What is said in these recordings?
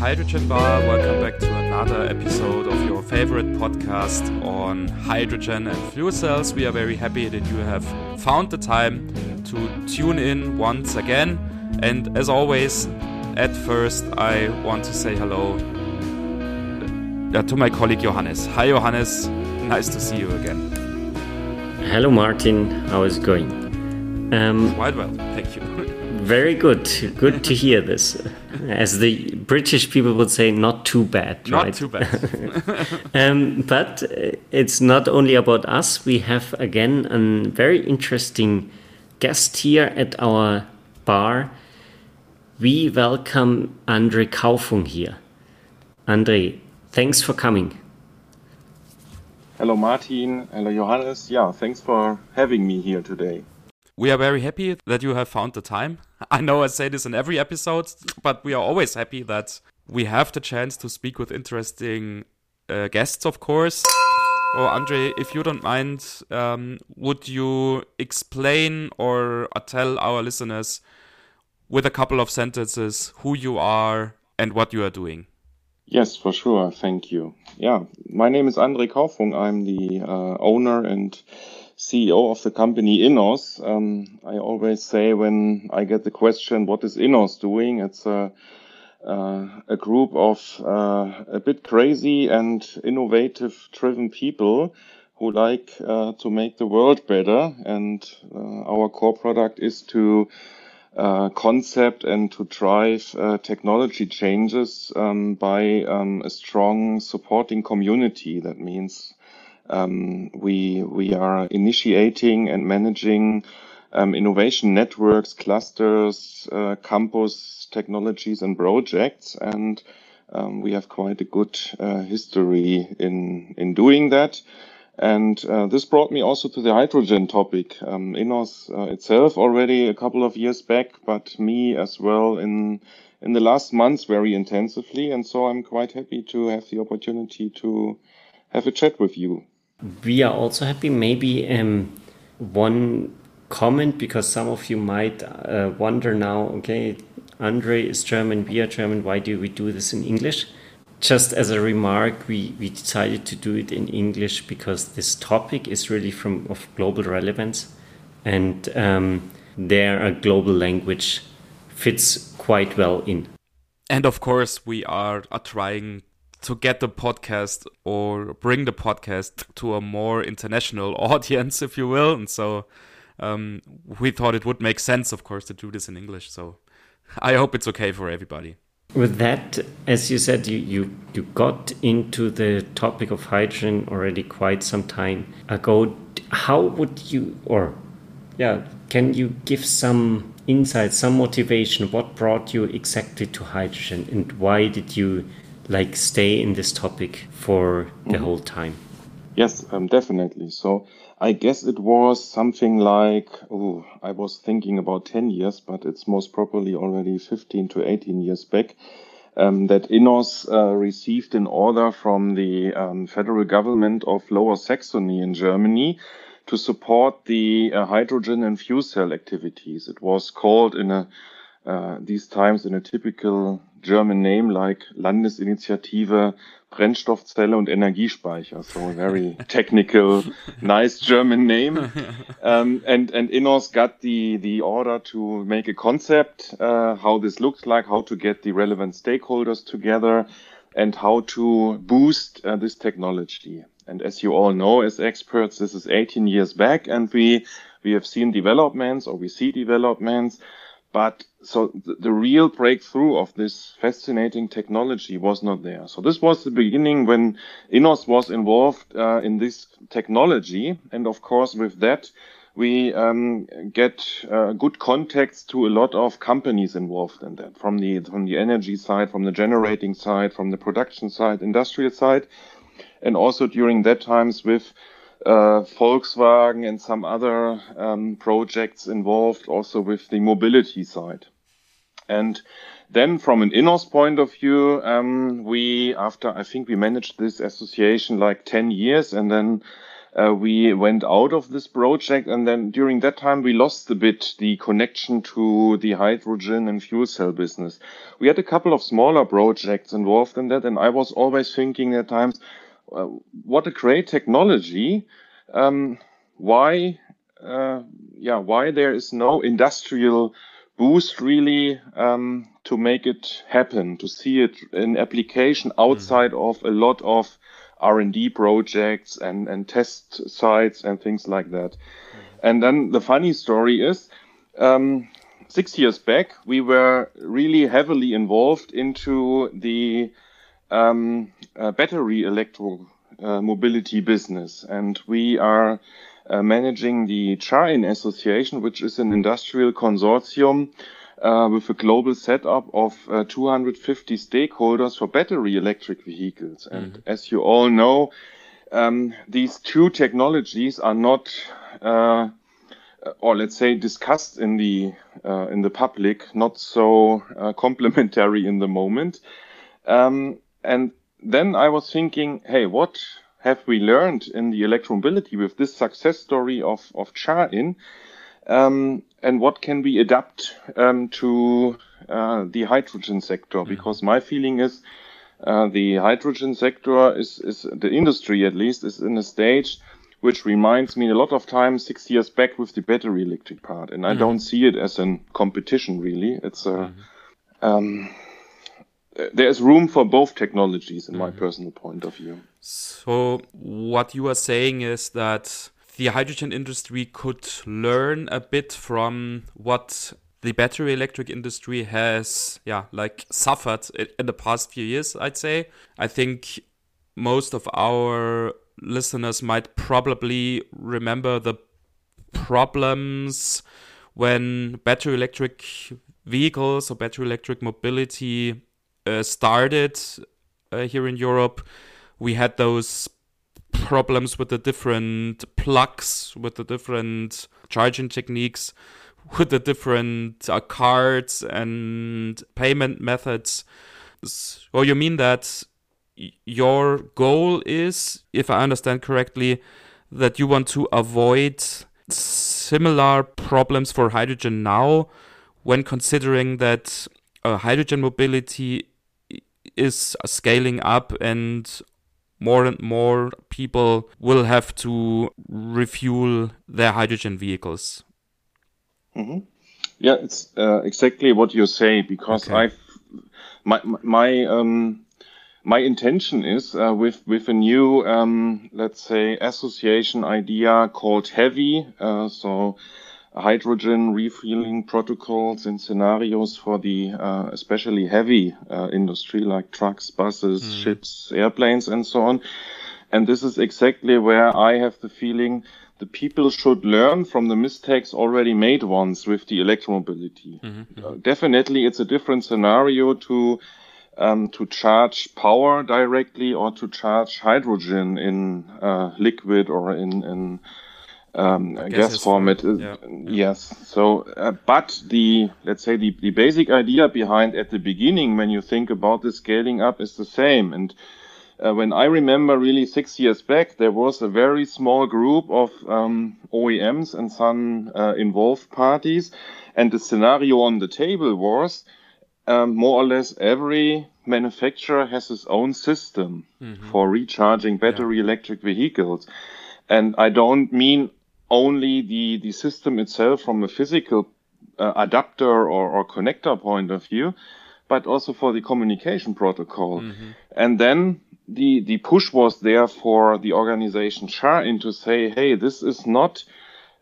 Hydrogen Bar. Welcome back to another episode of your favorite podcast on hydrogen and fuel cells. We are very happy that you have found the time to tune in once again. And as always, at first, I want to say hello uh, to my colleague Johannes. Hi, Johannes. Nice to see you again. Hello, Martin. How is it going? Um, Quite well, thank you. Very good. Good to hear this. As the British people would say, not too bad. Not right? too bad. um, but it's not only about us. We have again a very interesting guest here at our bar. We welcome Andre Kaufung here. Andre, thanks for coming. Hello, Martin. Hello, Johannes. Yeah, thanks for having me here today. We are very happy that you have found the time. I know I say this in every episode, but we are always happy that we have the chance to speak with interesting uh, guests, of course. Oh, Andre, if you don't mind, um, would you explain or uh, tell our listeners with a couple of sentences who you are and what you are doing? Yes, for sure. Thank you. Yeah, my name is Andre Kaufung. I'm the uh, owner and CEO of the company Innos. Um, I always say when I get the question, what is Innos doing? It's a, uh, a group of uh, a bit crazy and innovative driven people who like uh, to make the world better. And uh, our core product is to uh, concept and to drive uh, technology changes um, by um, a strong supporting community. That means um, we we are initiating and managing um, innovation networks, clusters, uh, campus technologies, and projects, and um, we have quite a good uh, history in in doing that. And uh, this brought me also to the hydrogen topic. Um, Innos uh, itself already a couple of years back, but me as well in in the last months very intensively. And so I'm quite happy to have the opportunity to have a chat with you we are also happy. Maybe um, one comment because some of you might uh, wonder now. Okay, Andre is German, we are German. Why do we do this in English? Just as a remark, we, we decided to do it in English because this topic is really from of global relevance, and um, there a global language fits quite well in. And of course, we are, are trying to get the podcast or bring the podcast to a more international audience, if you will. And so um, we thought it would make sense, of course, to do this in English. So I hope it's okay for everybody. With that, as you said, you, you, you got into the topic of hydrogen already quite some time ago. How would you, or yeah, can you give some insight, some motivation? What brought you exactly to hydrogen and why did you like stay in this topic for the mm-hmm. whole time? Yes, um, definitely. So I guess it was something like, oh, I was thinking about 10 years, but it's most probably already 15 to 18 years back. Um, that Innos uh, received an order from the um, federal government of Lower Saxony in Germany to support the uh, hydrogen and fuel cell activities. It was called in a uh, these times in a typical German name like Landesinitiative Brennstoffzelle und Energiespeicher. So a very technical, nice German name. Um, and and Innos got the the order to make a concept, uh, how this looks like, how to get the relevant stakeholders together, and how to boost uh, this technology. And as you all know, as experts, this is 18 years back, and we we have seen developments, or we see developments but so the, the, real breakthrough of this fascinating technology was not there. So this was the beginning when Innos was involved uh, in this technology. And of course, with that, we um, get uh, good contacts to a lot of companies involved in that from the, from the energy side, from the generating side, from the production side, industrial side. And also during that times with Volkswagen and some other um, projects involved also with the mobility side. And then from an Innos point of view, um, we, after I think we managed this association like 10 years and then uh, we went out of this project. And then during that time, we lost a bit the connection to the hydrogen and fuel cell business. We had a couple of smaller projects involved in that. And I was always thinking at times, uh, what a great technology. Um, why, uh, yeah, why there is no industrial boost really um, to make it happen, to see it in application outside mm-hmm. of a lot of R&D projects and, and test sites and things like that. Mm-hmm. And then the funny story is, um, six years back, we were really heavily involved into the um, battery electro uh, mobility business, and we are uh, managing the CharIN Association, which is an industrial consortium uh, with a global setup of uh, 250 stakeholders for battery electric vehicles. And mm-hmm. as you all know, um, these two technologies are not, uh, or let's say, discussed in the uh, in the public, not so uh, complementary in the moment. Um, and then I was thinking, hey, what have we learned in the electromobility with this success story of of CharIN? Um, and what can we adapt um, to uh, the hydrogen sector? Mm-hmm. Because my feeling is uh, the hydrogen sector is, is the industry at least is in a stage which reminds me a lot of times six years back with the battery electric part, and I mm-hmm. don't see it as a competition really. It's a mm-hmm. um, there's room for both technologies in mm-hmm. my personal point of view. So what you are saying is that the hydrogen industry could learn a bit from what the battery electric industry has yeah like suffered in the past few years i'd say i think most of our listeners might probably remember the problems when battery electric vehicles or battery electric mobility started uh, here in Europe. We had those problems with the different plugs, with the different charging techniques, with the different uh, cards and payment methods. So you mean that your goal is, if I understand correctly, that you want to avoid similar problems for hydrogen now when considering that uh, hydrogen mobility is scaling up and more and more people will have to refuel their hydrogen vehicles. Mm-hmm. Yeah, it's uh, exactly what you say because okay. I've my my um my intention is uh, with with a new um, let's say association idea called HeavHy. Uh, so hydrogen refueling protocols and scenarios for the uh, especially heavy uh, industry like trucks, buses, mm. ships, airplanes, and so on. And this is exactly where I have the feeling the people should learn from the mistakes already made once with the electromobility. Mm-hmm. Uh, definitely, it's a different scenario to um, to charge power directly or to charge hydrogen in uh, liquid or in in um, gas format. Yeah. Yes. So, uh, but the let's say the, the basic idea behind at the beginning when you think about the scaling up is the same. And uh, when I remember really six years back, there was a very small group of um, OEMs and some uh, involved parties, and the scenario on the table was um, more or less every manufacturer has his own system mm-hmm. for recharging battery yeah. electric vehicles. And I don't mean only the, the system itself from a physical uh, adapter or, or connector point of view, but also for the communication protocol. Mm-hmm. And then the, the push was there for the organization CharIN to say, hey, this is not,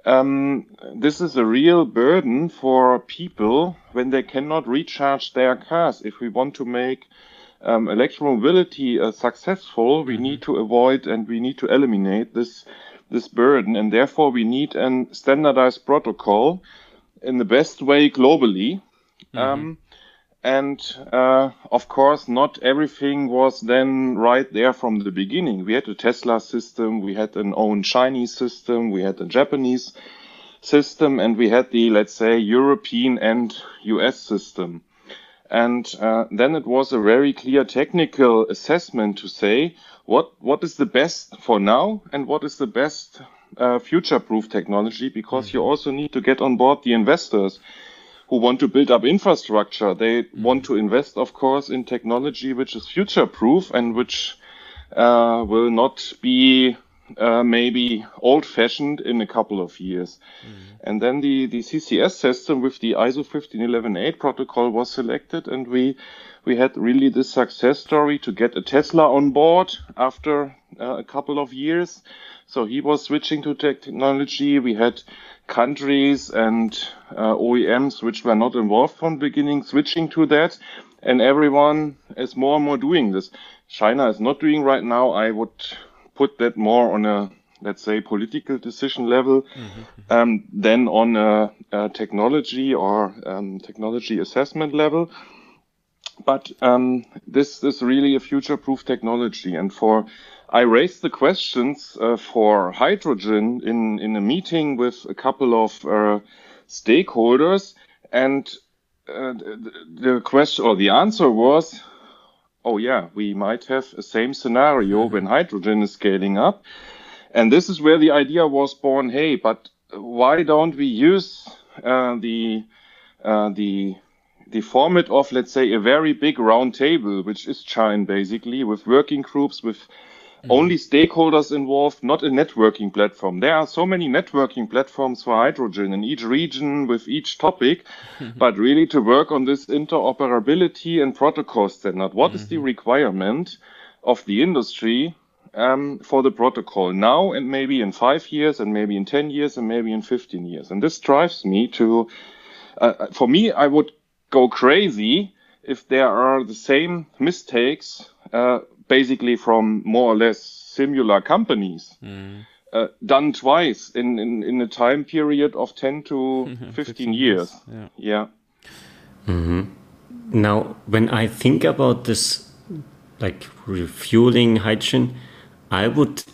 um, this is a real burden for people when they cannot recharge their cars. If we want to make um, electromobility uh, successful, we mm-hmm. need to avoid and we need to eliminate this this burden, and therefore we need a standardized protocol in the best way globally. Mm-hmm. Um, and uh, of course, not everything was then right there from the beginning. We had a Tesla system, we had an own Chinese system, we had a Japanese system, and we had the, let's say, European and US system. And uh, then it was a very clear technical assessment to say, what what is the best for now and what is the best uh, future-proof technology because you also need to get on board the investors who want to build up infrastructure. They want to invest, of course, in technology which is future-proof and which uh, will not be uh, maybe old-fashioned in a couple of years. And then the, the CCS system with the ISO 15118 protocol was selected and we we had really this success story to get a Tesla on board after uh, a couple of years. So he was switching to technology. We had countries and uh, OEMs which were not involved from the beginning switching to that. And everyone is more and more doing this. China is not doing right now. I would put that more on a, let's say, political decision level um, than on a, a technology or um, technology assessment level but um, this is really a future-proof technology. And for I raised the questions uh, for hydrogen in in a meeting with a couple of uh, stakeholders, and uh, the, the question or the answer was, "Oh yeah, we might have a same scenario when hydrogen is scaling up." And this is where the idea was born. Hey, but why don't we use uh, the uh, the the format of, let's say, a very big round table, which is CharIN basically, with working groups, with only stakeholders involved, not a networking platform. There are so many networking platforms for hydrogen in each region with each topic, but really to work on this interoperability and protocol standard. What is the requirement of the industry um, for the protocol now and maybe in five years and maybe in 10 years and maybe in 15 years? And this drives me to, uh, for me, I would go crazy if there are the same mistakes, uh, basically from more or less similar companies, uh, done twice in, in, in a time period of 10 to 15, years. Yeah. Yeah. Now, when I think about this, like refueling hydrogen, I would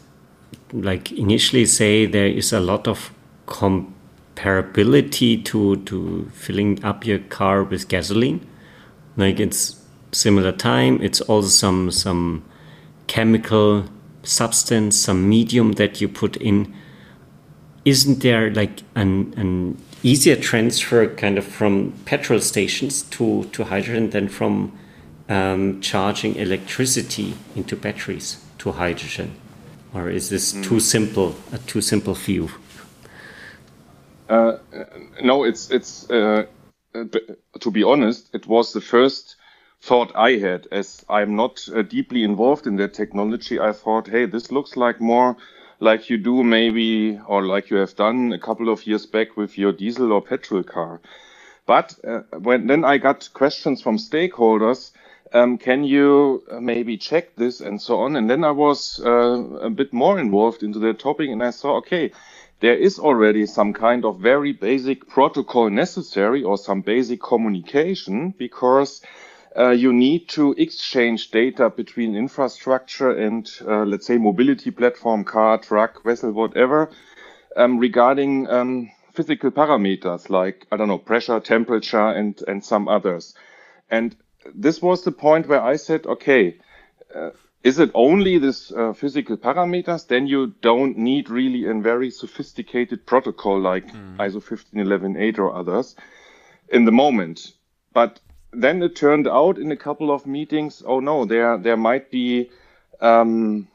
like initially say there is a lot of comparability to to filling up your car with gasoline. Like it's similar time. It's also some some chemical substance, some medium that you put in. Isn't there like an an easier transfer kind of from petrol stations to to hydrogen than from um, charging electricity into batteries to hydrogen? Or is this too simple? A too simple view? Uh, no, it's it's uh, uh, to be honest, it was the first thought I had. As I'm not uh, deeply involved in that technology, I thought, hey, this looks like more like you do maybe, or like you have done a couple of years back with your diesel or petrol car. But uh, when then I got questions from stakeholders. Um, can you uh, maybe check this and so on? And then I was uh, a bit more involved into the topic, and I saw, okay, there is already some kind of very basic protocol necessary or some basic communication because uh, you need to exchange data between infrastructure and, uh, let's say, mobility platform, car, truck, vessel, whatever, um, regarding um, physical parameters like, I don't know, pressure, temperature, and, and some others. And this was the point where I said, okay, uh, is it only this uh, physical parameters? Then you don't need really a very sophisticated protocol like ISO 15118 or others in the moment. But then it turned out in a couple of meetings, oh no, there there might be, um,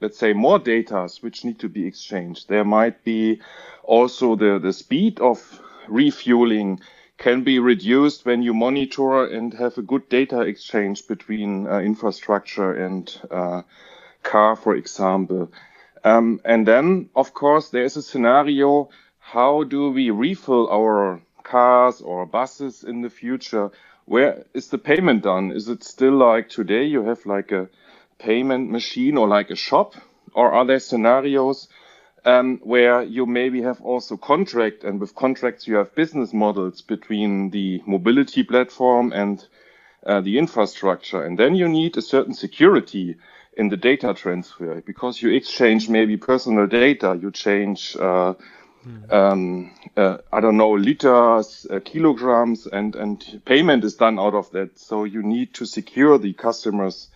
let's say, more data which need to be exchanged. There might be also the the speed of refueling can be reduced when you monitor and have a good data exchange between uh, infrastructure and uh, car, for example. Um, and then, of course, there is a scenario. How do we refill our cars or buses in the future? Where is the payment done? Is it still like today you have like a payment machine or like a shop? Or are there scenarios um, where you maybe have also contract and with contracts you have business models between the mobility platform and uh, the infrastructure. And then you need a certain security in the data transfer because you exchange maybe personal data, you change, uh, um, uh, I don't know, liters, uh, kilograms, and, and payment is done out of that. So you need to secure the customer's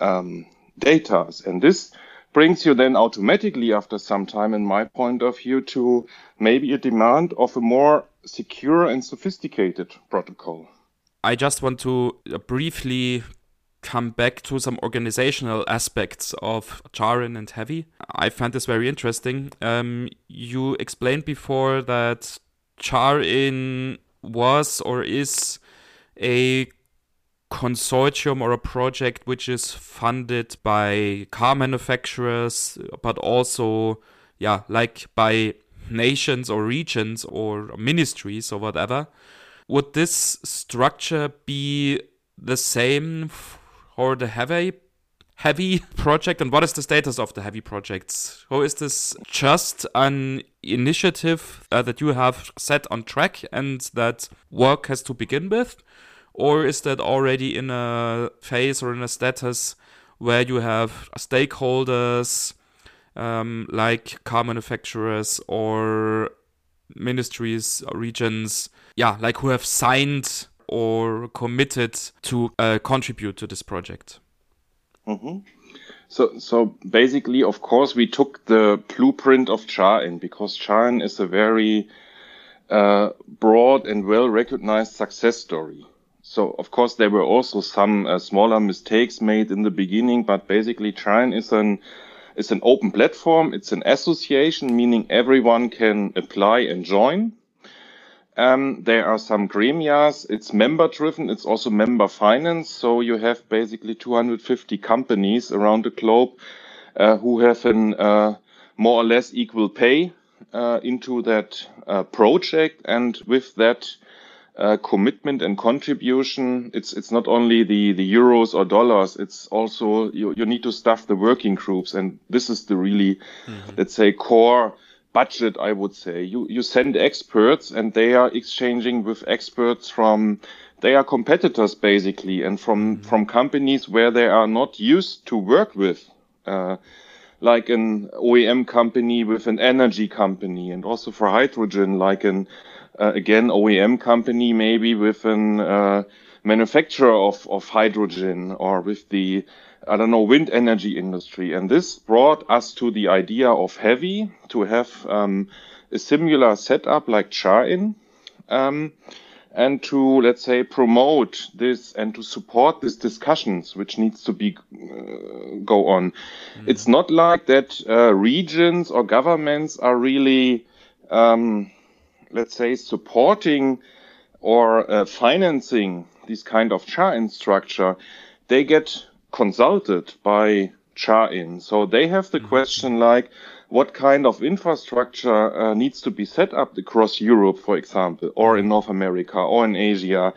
um, data. And this brings you then automatically after some time, in my point of view, to maybe a demand of a more secure and sophisticated protocol. I just want to uh, briefly come back to some organizational aspects of Charin and Heavy. I find this very interesting. Um, you explained before that Charin was or is a consortium or a project which is funded by car manufacturers, but also, yeah, like by nations or regions or ministries or whatever. Would this structure be the same for the HeavHy HeavHy project? And what is the status of the HeavHy projects? How is this just an initiative uh, that you have set on track and that work has to begin with? Or is that already in a phase or in a status where you have stakeholders um, like car manufacturers or ministries or regions, yeah, like who have signed or committed to uh, contribute to this project? Mm-hmm. So, so basically, of course, we took the blueprint of Charin because Charin is a very uh, broad and well recognized success story. So of course there were also some uh, smaller mistakes made in the beginning, but basically Charin is an is an open platform. It's an association, meaning everyone can apply and join. Um, there are some gremias. It's member driven. It's also member finance. So you have basically 250 companies around the globe uh, who have an uh, more or less equal pay uh, into that uh, project, and with that uh, commitment and contribution. It's it's not only the the euros or dollars. It's also you you need to staff the working groups, and this is the really mm-hmm. let's say core budget. I would say you you send experts, and they are exchanging with experts from they are competitors basically, and from mm-hmm. from companies where they are not used to work with. Uh, like an OEM company with an energy company, and also for hydrogen, like an uh, again OEM company maybe with an uh, manufacturer of, of hydrogen or with the I don't know wind energy industry. And this brought us to the idea of HeavHy to have um, a similar setup like Charin um, and to let's say promote this and to support these discussions which needs to be uh, go on. Mm-hmm. it's not like that uh, regions or governments are really um, let's say, supporting or uh, financing this kind of Charin structure, they get consulted by Charin. So they have the mm-hmm. question like, what kind of infrastructure uh, needs to be set up across Europe, for example, or in North America or in Asia?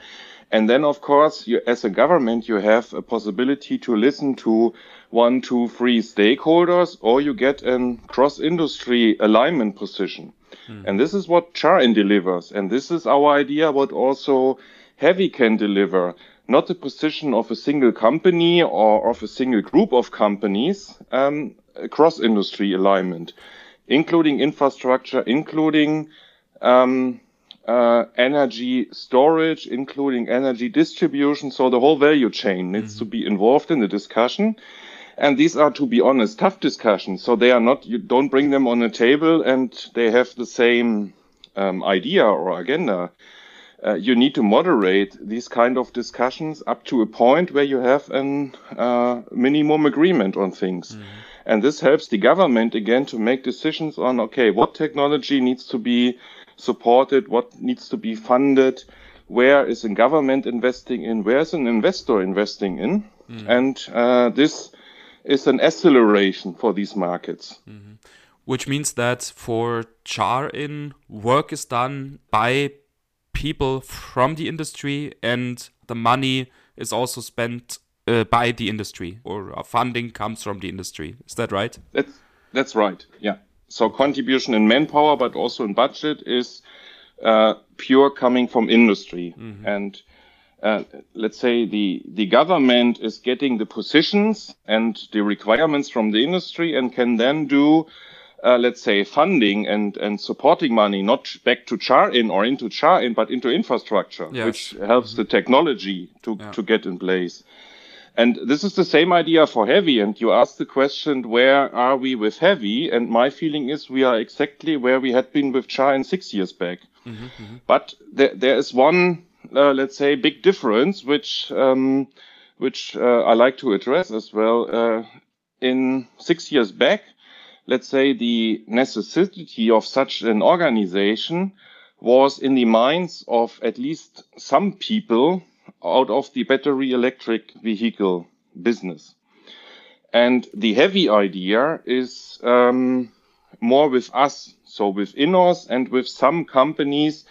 And then, of course, you, as a government, you have a possibility to listen to one, two, three stakeholders, or you get a cross-industry alignment position. Mm. And this is what Charin delivers. And this is our idea what also HeavHy can deliver. Not the position of a single company or of a single group of companies, um, cross industry alignment, including infrastructure, including um, uh, energy storage, including energy distribution. So the whole value chain needs mm-hmm. to be involved in the discussion. And these are, to be honest, tough discussions. So they are not, you don't bring them on a table and they have the same um, idea or agenda. Uh, you need to moderate these kind of discussions up to a point where you have an uh, minimum agreement on things. Mm. And this helps the government again to make decisions on, okay, what technology needs to be supported, what needs to be funded, where is a government investing in, where is an investor investing in. Mm. And uh, this is an acceleration for these markets. Mm-hmm. Which means that for Charin, work is done by people from the industry and the money is also spent uh, by the industry or funding comes from the industry. Is that right? That's, that's right, yeah. So contribution in manpower, but also in budget is uh, pure coming from industry. Mm-hmm. And uh, let's say the the government is getting the positions and the requirements from the industry and can then do uh, let's say funding and and supporting money not back to Charin or into Charin but into infrastructure yes. which helps mm-hmm. the technology to yeah. to get in place And this is the same idea for HeavHy. And you asked the question, where are we with HeavHy? And my feeling is we are exactly where we had been with Char six years back. Mm-hmm, mm-hmm. But there, there is one, uh, let's say, big difference, which, um, which uh, I like to address as well. Uh, in six years back, let's say the necessity of such an organization was in the minds of at least some people out of the battery electric vehicle business. And the HeavHy idea is um, more with us, so with INNOS and with some companies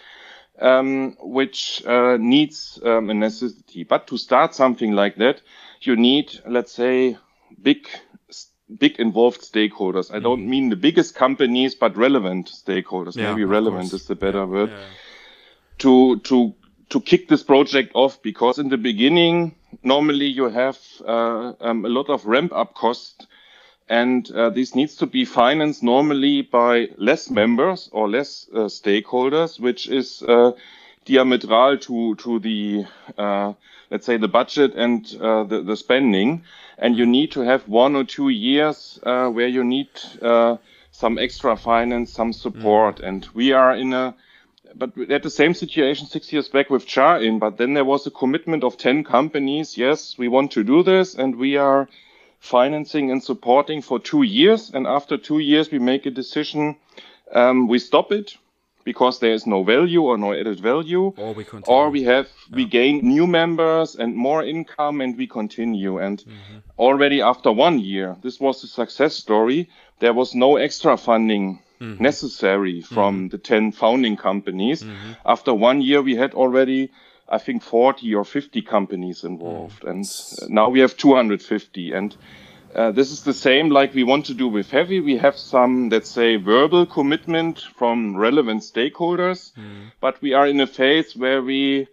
um, which uh, needs um, a necessity. But to start something like that, you need, let's say, big big involved stakeholders. I don't mm-hmm. mean the biggest companies, but relevant stakeholders. Yeah, Maybe relevant is the better yeah, word. Yeah. To to to kick this project off because in the beginning normally you have uh, um, a lot of ramp up costs and uh, this needs to be financed normally by less members or less uh, stakeholders which is uh, diametral to to the uh, let's say the budget and uh, the, the spending and you need to have one or two years uh, where you need uh, some extra finance, some support. Mm. And we are in a, but we had the same situation six years back with CharIN, but then there was a commitment of 10 companies. Yes, we want to do this and we are financing and supporting for two years. And after two years, we make a decision. Um, we stop it because there is no value or no added value or we, continue. or we have yeah. we gain new members and more income and we continue and mm-hmm. already after one year this was a success story there was no extra funding mm-hmm. necessary from mm-hmm. the 10 founding companies mm-hmm. after one year we had already i think 40 or 50 companies involved mm. and now we have 250 and uh, this is the same like we want to do with HeavHy. We have some, let's say, verbal commitment from relevant stakeholders, mm. but we are in a phase where we,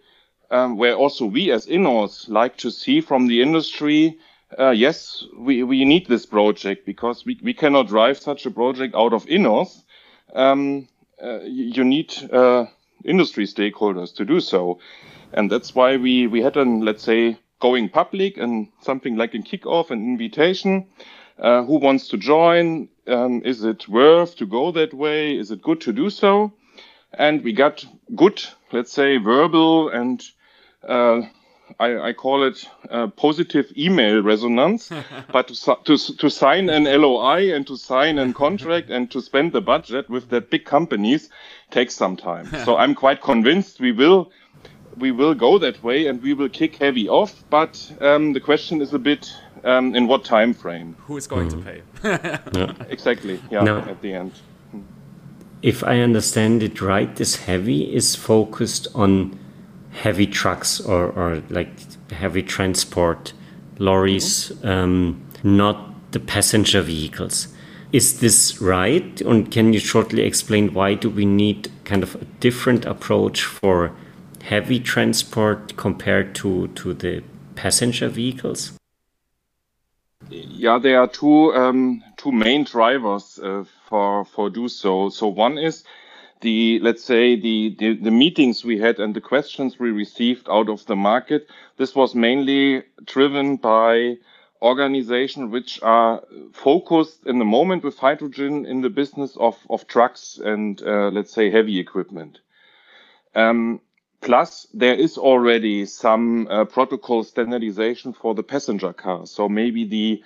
um, where also we as INNOS like to see from the industry, uh, yes, we, we need this project because we, we cannot drive such a project out of INNOS. Um, uh, you need uh, industry stakeholders to do so. And that's why we, we had an, let's say, going public and something like a kickoff, an invitation. Uh, who wants to join? Um, is it worth to go that way? Is it good to do so? And we got good, let's say, verbal and uh, I, I, call it uh, positive email resonance. but to, to, to sign an LOI and to sign a contract and to spend the budget with that big companies takes some time. so I'm quite convinced we will we will go that way and we will kick HeavHy off. But um, the question is a bit um, in what time frame? Who is going mm. to pay? yeah. Exactly. Yeah. No. At the end. If I understand it right, this HeavHy is focused on heavy trucks or, or like heavy transport lorries, mm -hmm. um, not the passenger vehicles. Is this right? And can you shortly explain why do we need kind of a different approach for heavy transport compared to, to the passenger vehicles? Yeah, there are two um, two main drivers uh, for for do so. So one is the let's say the, the, the meetings we had and the questions we received out of the market. This was mainly driven by organizations which are focused in the moment with hydrogen in the business of of trucks and uh, let's say heavy equipment. Um, Plus, there is already some uh, protocol standardization for the passenger cars. So maybe the,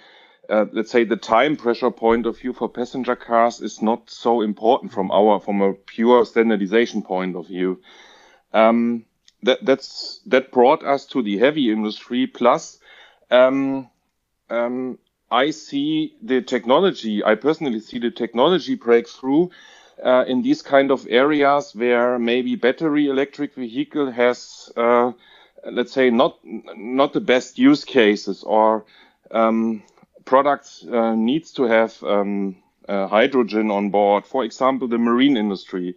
uh, let's say, the time pressure point of view for passenger cars is not so important from our, from a pure standardization point of view. Um, that, that's, that brought us to the heavy industry. Plus, um, um, I see the technology, I personally see the technology breakthrough uh, in these kind of areas where maybe battery electric vehicle has, uh, let's say, not not the best use cases or um, products uh, needs to have um, uh, hydrogen on board. For example, the marine industry.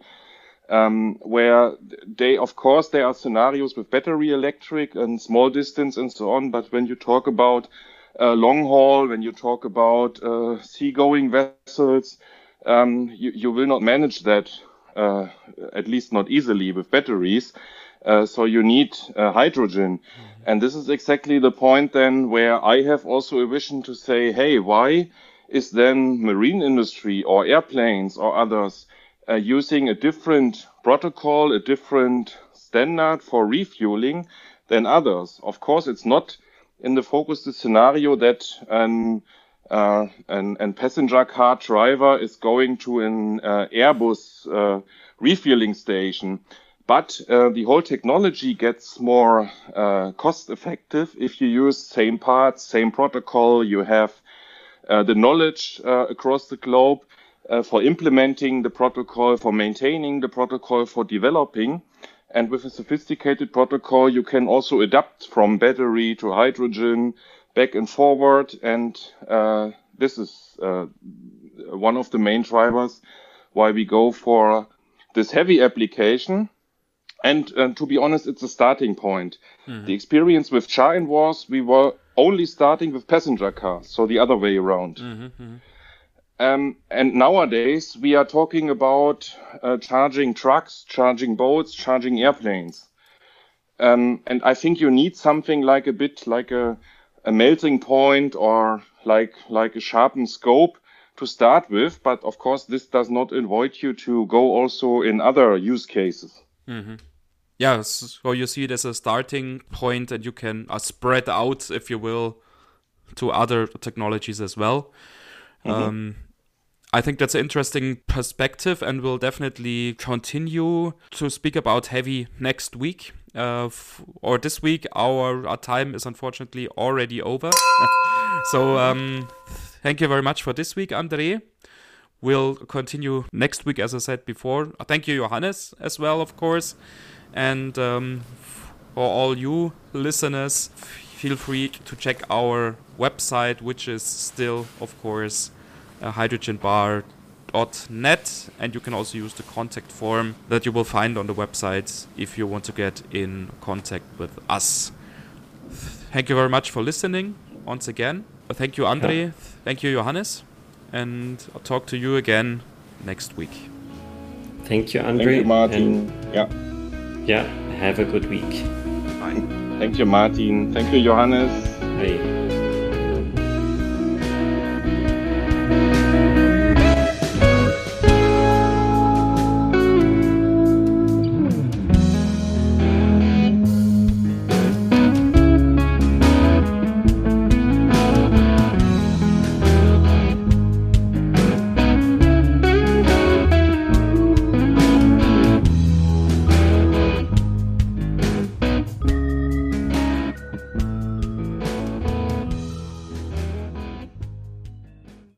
Um, where they, of course, there are scenarios with battery electric and small distance and so on. But when you talk about uh, long haul, when you talk about uh, seagoing vessels, um, you, you will not manage that, uh, at least not easily with batteries. Uh, so you need uh, hydrogen. And this is exactly the point then where I have also a vision to say, hey, why is then marine industry or airplanes or others uh, using a different protocol, a different standard for refueling than others? Of course, it's not in the focus the scenario that an uh, an, an passenger car driver is going to an uh, Airbus uh, refueling station. But uh, the whole technology gets more uh, cost effective if you use same parts, same protocol. You have the knowledge across the globe for implementing the protocol, for maintaining the protocol, for developing. And with a sophisticated protocol, you can also adapt from battery to hydrogen, back and forward. And uh, this is uh, one of the main drivers why we go for this heavy application. And uh, to be honest, it's a starting point. Mm-hmm. The experience with CharIN was we were only starting with passenger cars, so the other way around. Mm-hmm, mm-hmm. Um, and nowadays we are talking about uh, charging trucks, charging boats, charging airplanes. Um, and I think you need something like a bit like a a melting point or like like a sharpened scope to start with. But of course, this does not invite you to go also in other use cases. Mm-hmm. Yeah, so you see it as a starting point, and you can uh, spread out, if you will, to other technologies as well. Mm-hmm. Um, I think that's an interesting perspective, and we'll definitely continue to speak about HeavHy next week uh, or this week. Our, our time is unfortunately already over. so um, thank you very much for this week, Andre. We'll continue next week, as I said before. Thank you, Johannes, as well, of course. And um, for all you listeners, feel free to check our website, which is still, of course, hydrogenbar net and you can also use the contact form that you will find on the website if you want to get in contact with us. Thank you very much for listening once again. Thank you, Andre. Yeah. Thank you, Johannes. And I'll talk to you again next week. Thank you, Andre. Thank you, Martin. yeah. Yeah, have a good week. Bye. Thank you, Martin. Thank you, Johannes. Hey.